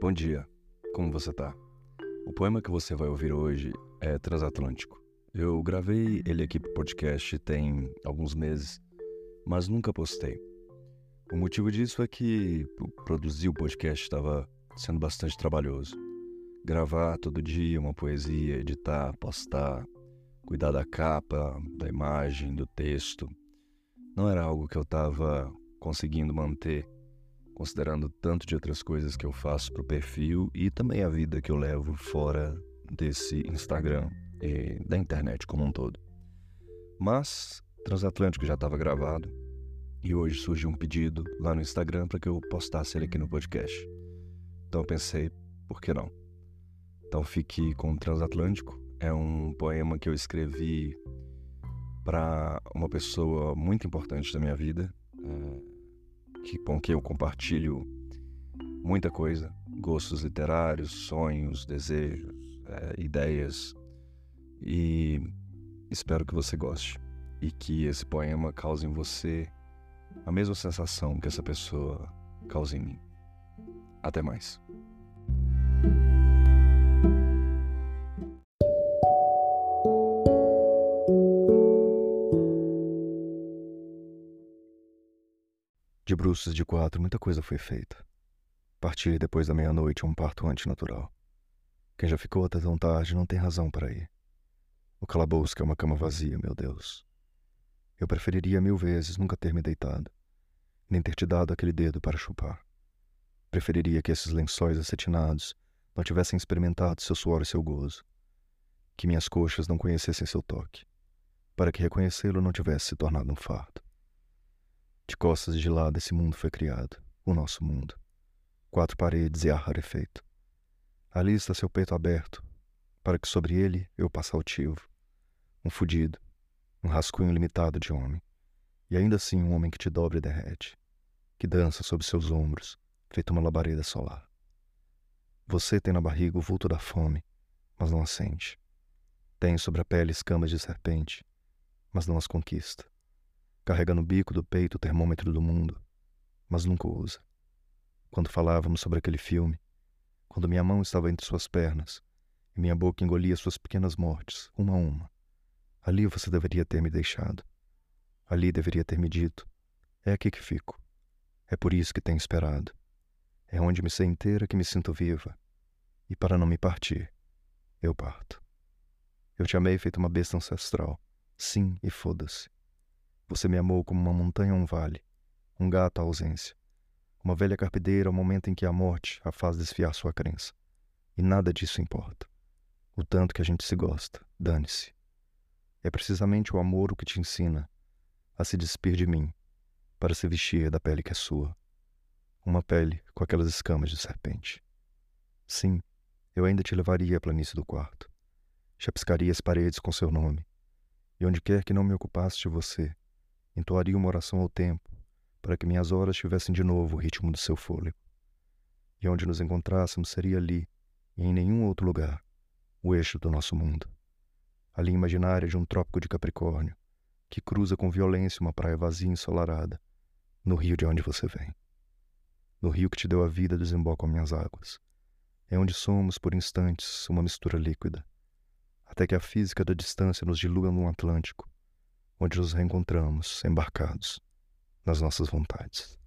Bom dia, como você tá? O poema que você vai ouvir hoje é Transatlântico. Eu gravei ele aqui pro podcast tem alguns meses, mas nunca postei. O motivo disso é que produzir o podcast estava sendo bastante trabalhoso. Gravar todo dia uma poesia, editar, postar, cuidar da capa, da imagem, do texto, não era algo que eu estava conseguindo manter considerando tanto de outras coisas que eu faço pro perfil e também a vida que eu levo fora desse Instagram e da internet como um todo. Mas Transatlântico já estava gravado e hoje surgiu um pedido lá no Instagram para que eu postasse ele aqui no podcast. Então eu pensei, por que não? Então fique com Transatlântico. É um poema que eu escrevi para uma pessoa muito importante da minha vida. Que, com quem eu compartilho muita coisa, gostos literários, sonhos, desejos, é, ideias. E espero que você goste e que esse poema cause em você a mesma sensação que essa pessoa causa em mim. Até mais. De bruços de quatro, muita coisa foi feita. Partir depois da meia-noite um parto antinatural. Quem já ficou até tão tarde não tem razão para ir. O calabouço é uma cama vazia, meu Deus. Eu preferiria mil vezes nunca ter me deitado, nem ter te dado aquele dedo para chupar. Preferiria que esses lençóis acetinados não tivessem experimentado seu suor e seu gozo, que minhas coxas não conhecessem seu toque, para que reconhecê-lo não tivesse se tornado um fardo. De costas de lado esse mundo foi criado, o nosso mundo. Quatro paredes e ar rarefeito. Ali está seu peito aberto, para que sobre ele eu passe altivo. Um fudido, um rascunho limitado de homem. E ainda assim um homem que te dobra e derrete, que dança sob seus ombros, feito uma labareda solar. Você tem na barriga o vulto da fome, mas não a sente. Tem sobre a pele escamas de serpente, mas não as conquista. Carrega no bico do peito o termômetro do mundo, mas nunca o usa. Quando falávamos sobre aquele filme, quando minha mão estava entre suas pernas e minha boca engolia suas pequenas mortes, uma a uma, ali você deveria ter me deixado. Ali deveria ter me dito: é aqui que fico. É por isso que tenho esperado. É onde me sei inteira que me sinto viva. E para não me partir, eu parto. Eu te amei feito uma besta ancestral. Sim, e foda-se. Você me amou como uma montanha ou um vale, um gato à ausência, uma velha carpideira ao momento em que a morte a faz desfiar sua crença. E nada disso importa. O tanto que a gente se gosta, dane-se. É precisamente o amor o que te ensina a se despir de mim, para se vestir da pele que é sua. Uma pele com aquelas escamas de serpente. Sim, eu ainda te levaria à planície do quarto. Chapiscaria as paredes com seu nome. E onde quer que não me ocupaste você, entoaria uma oração ao tempo, para que minhas horas tivessem de novo o ritmo do seu fôlego. E onde nos encontrássemos seria ali, e em nenhum outro lugar, o eixo do nosso mundo. A linha imaginária de um trópico de Capricórnio, que cruza com violência uma praia vazia e ensolarada, no rio de onde você vem. No rio que te deu a vida desembocam minhas águas. É onde somos, por instantes, uma mistura líquida, até que a física da distância nos dilua num Atlântico, onde nos reencontramos embarcados nas nossas vontades.